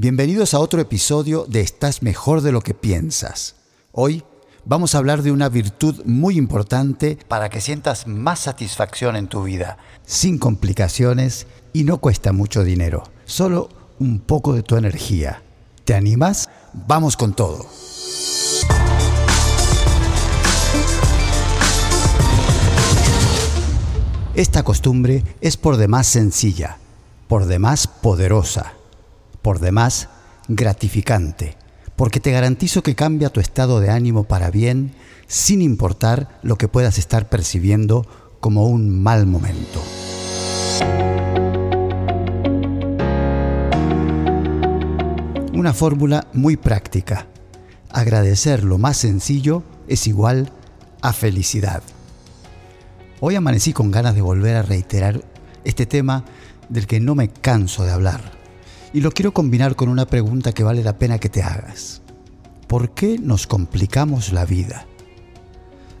Bienvenidos a otro episodio de Estás mejor de lo que piensas. Hoy vamos a hablar de una virtud muy importante para que sientas más satisfacción en tu vida, sin complicaciones y no cuesta mucho dinero, solo un poco de tu energía. ¿Te animas? Vamos con todo. Esta costumbre es por demás sencilla, por demás poderosa, por demás gratificante, porque te garantizo que cambia tu estado de ánimo para bien sin importar lo que puedas estar percibiendo como un mal momento. Una fórmula muy práctica. Agradecer lo más sencillo es igual a felicidad. Hoy amanecí con ganas de volver a reiterar este tema del que no me canso de hablar. Y lo quiero combinar con una pregunta que vale la pena que te hagas. ¿Por qué nos complicamos la vida?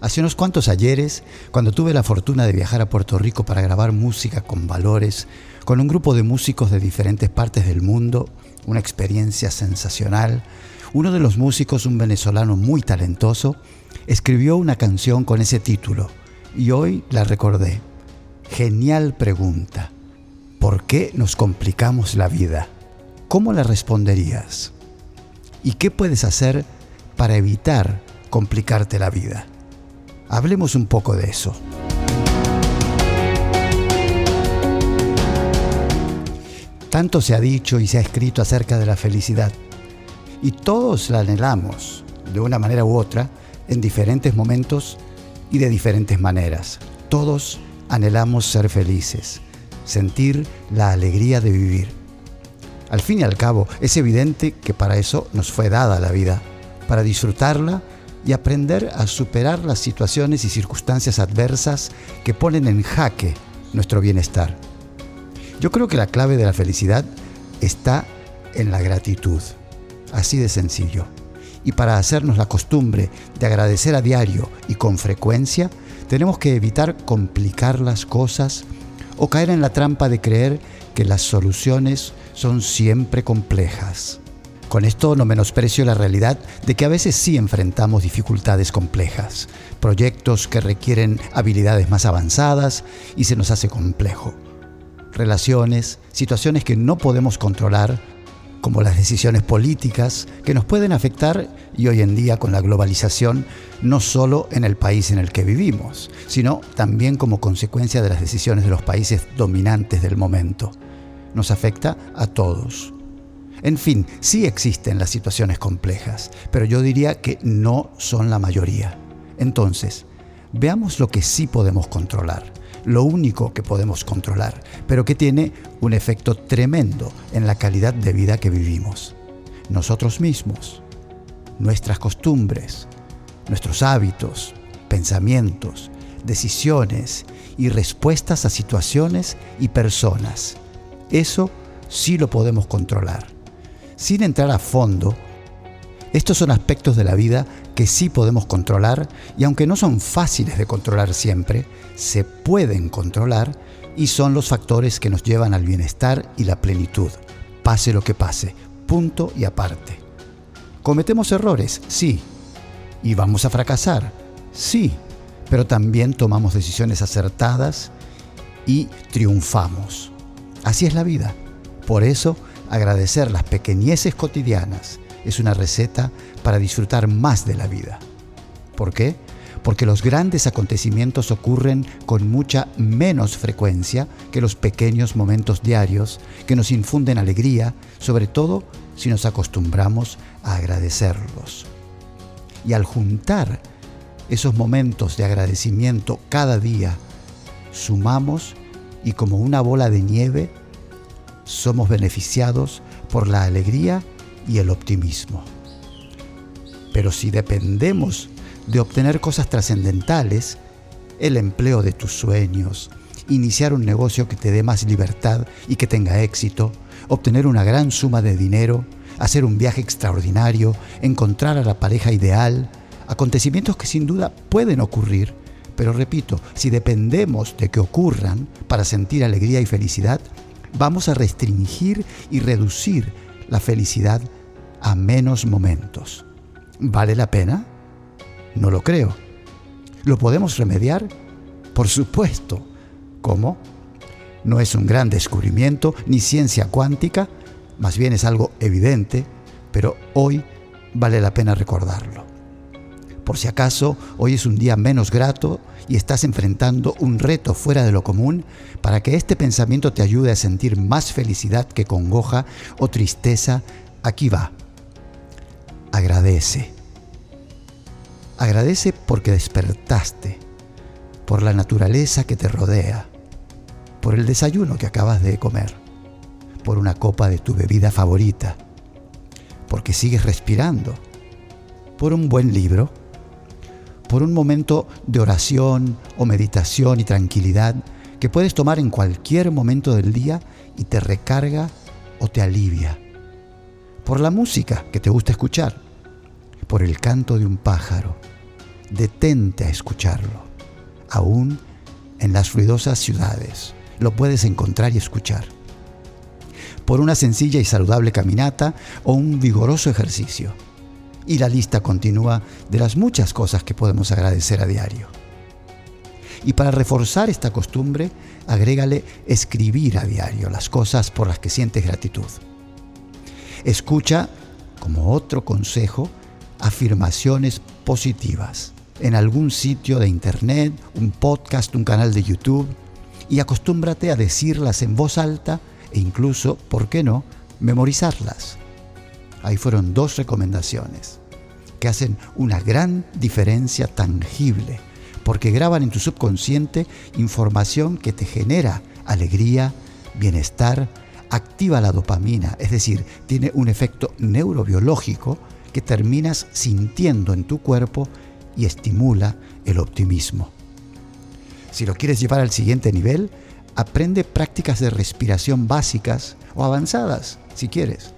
Hace unos cuantos ayeres, cuando tuve la fortuna de viajar a Puerto Rico para grabar música con valores, con un grupo de músicos de diferentes partes del mundo, una experiencia sensacional, uno de los músicos, un venezolano muy talentoso, escribió una canción con ese título, y hoy la recordé. Genial pregunta. ¿Por qué nos complicamos la vida? ¿Cómo la responderías? ¿Y qué puedes hacer para evitar complicarte la vida? Hablemos un poco de eso. Tanto se ha dicho y se ha escrito acerca de la felicidad, y todos la anhelamos, de una manera u otra, en diferentes momentos y de diferentes maneras. Todos anhelamos ser felices, sentir la alegría de vivir. Al fin y al cabo, es evidente que para eso nos fue dada la vida, para disfrutarla y aprender a superar las situaciones y circunstancias adversas que ponen en jaque nuestro bienestar. Yo creo que la clave de la felicidad está en la gratitud, así de sencillo y para hacernos la costumbre de agradecer a diario y con frecuencia, tenemos que evitar complicar las cosas o caer en la trampa de creer que las soluciones son siempre complejas. Con esto no menosprecio la realidad de que a veces sí enfrentamos dificultades complejas, proyectos que requieren habilidades más avanzadas y se nos hace complejo. Relaciones, situaciones que no podemos controlar como las decisiones políticas que nos pueden afectar y hoy en día con la globalización no solo en el país en el que vivimos, sino también como consecuencia de las decisiones de los países dominantes del momento. Nos afecta a todos. En fin, sí existen las situaciones complejas, pero yo diría que no son la mayoría. Entonces, veamos lo que sí podemos controlar lo único que podemos controlar, pero que tiene un efecto tremendo en la calidad de vida que vivimos. Nosotros mismos, nuestras costumbres, nuestros hábitos, pensamientos, decisiones y respuestas a situaciones y personas. Eso sí lo podemos controlar. Sin entrar a fondo, estos son aspectos de la vida que sí podemos controlar y aunque no son fáciles de controlar siempre, se pueden controlar y son los factores que nos llevan al bienestar y la plenitud, pase lo que pase, punto y aparte. ¿Cometemos errores? Sí. ¿Y vamos a fracasar? Sí. Pero también tomamos decisiones acertadas y triunfamos. Así es la vida. Por eso, agradecer las pequeñeces cotidianas es una receta para disfrutar más de la vida. ¿Por qué? Porque los grandes acontecimientos ocurren con mucha menos frecuencia que los pequeños momentos diarios que nos infunden alegría, sobre todo si nos acostumbramos a agradecerlos. Y al juntar esos momentos de agradecimiento cada día, sumamos y como una bola de nieve, somos beneficiados por la alegría y el optimismo. Pero si dependemos de obtener cosas trascendentales, el empleo de tus sueños, iniciar un negocio que te dé más libertad y que tenga éxito, obtener una gran suma de dinero, hacer un viaje extraordinario, encontrar a la pareja ideal, acontecimientos que sin duda pueden ocurrir, pero repito, si dependemos de que ocurran para sentir alegría y felicidad, vamos a restringir y reducir la felicidad a menos momentos. ¿Vale la pena? No lo creo. ¿Lo podemos remediar? Por supuesto. ¿Cómo? No es un gran descubrimiento ni ciencia cuántica, más bien es algo evidente, pero hoy vale la pena recordarlo. Por si acaso hoy es un día menos grato y estás enfrentando un reto fuera de lo común, para que este pensamiento te ayude a sentir más felicidad que congoja o tristeza, aquí va. Agradece. Agradece porque despertaste, por la naturaleza que te rodea, por el desayuno que acabas de comer, por una copa de tu bebida favorita, porque sigues respirando, por un buen libro, por un momento de oración o meditación y tranquilidad que puedes tomar en cualquier momento del día y te recarga o te alivia, por la música que te gusta escuchar, por el canto de un pájaro. Detente a escucharlo, aún en las ruidosas ciudades lo puedes encontrar y escuchar. Por una sencilla y saludable caminata o un vigoroso ejercicio. Y la lista continúa de las muchas cosas que podemos agradecer a diario. Y para reforzar esta costumbre, agrégale escribir a diario las cosas por las que sientes gratitud. Escucha, como otro consejo, afirmaciones positivas en algún sitio de internet, un podcast, un canal de YouTube, y acostúmbrate a decirlas en voz alta e incluso, ¿por qué no?, memorizarlas. Ahí fueron dos recomendaciones que hacen una gran diferencia tangible, porque graban en tu subconsciente información que te genera alegría, bienestar, activa la dopamina, es decir, tiene un efecto neurobiológico que terminas sintiendo en tu cuerpo y estimula el optimismo. Si lo quieres llevar al siguiente nivel, aprende prácticas de respiración básicas o avanzadas, si quieres,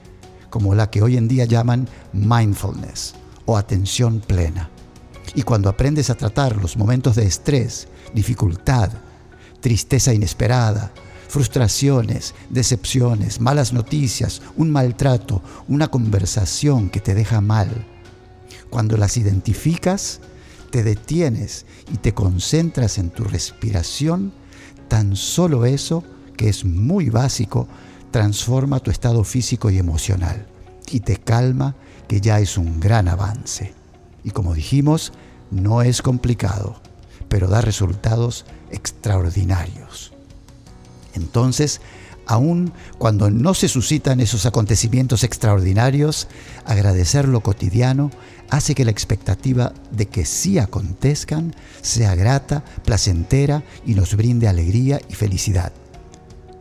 como la que hoy en día llaman mindfulness o atención plena. Y cuando aprendes a tratar los momentos de estrés, dificultad, tristeza inesperada, frustraciones, decepciones, malas noticias, un maltrato, una conversación que te deja mal, cuando las identificas, te detienes y te concentras en tu respiración, tan solo eso, que es muy básico, transforma tu estado físico y emocional y te calma, que ya es un gran avance. Y como dijimos, no es complicado, pero da resultados extraordinarios. Entonces, aun cuando no se suscitan esos acontecimientos extraordinarios, agradecer lo cotidiano hace que la expectativa de que sí acontezcan sea grata, placentera y nos brinde alegría y felicidad.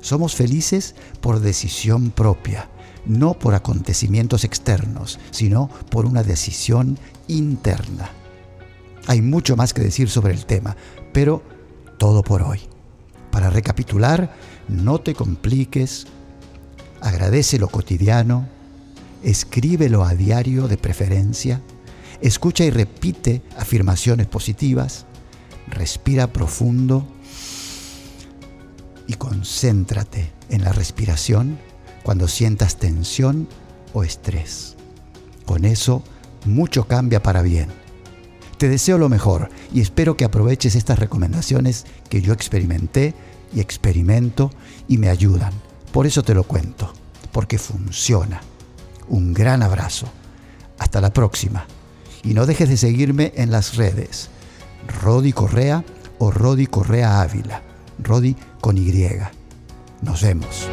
Somos felices por decisión propia, no por acontecimientos externos, sino por una decisión interna. Hay mucho más que decir sobre el tema, pero todo por hoy. Para recapitular, no te compliques, agradece lo cotidiano, escríbelo a diario de preferencia, escucha y repite afirmaciones positivas, respira profundo y concéntrate en la respiración cuando sientas tensión o estrés. Con eso, mucho cambia para bien. Te deseo lo mejor y espero que aproveches estas recomendaciones que yo experimenté y experimento y me ayudan. Por eso te lo cuento, porque funciona. Un gran abrazo. Hasta la próxima. Y no dejes de seguirme en las redes. Rodi Correa o Rodi Correa Ávila. Rodi con Y. Nos vemos.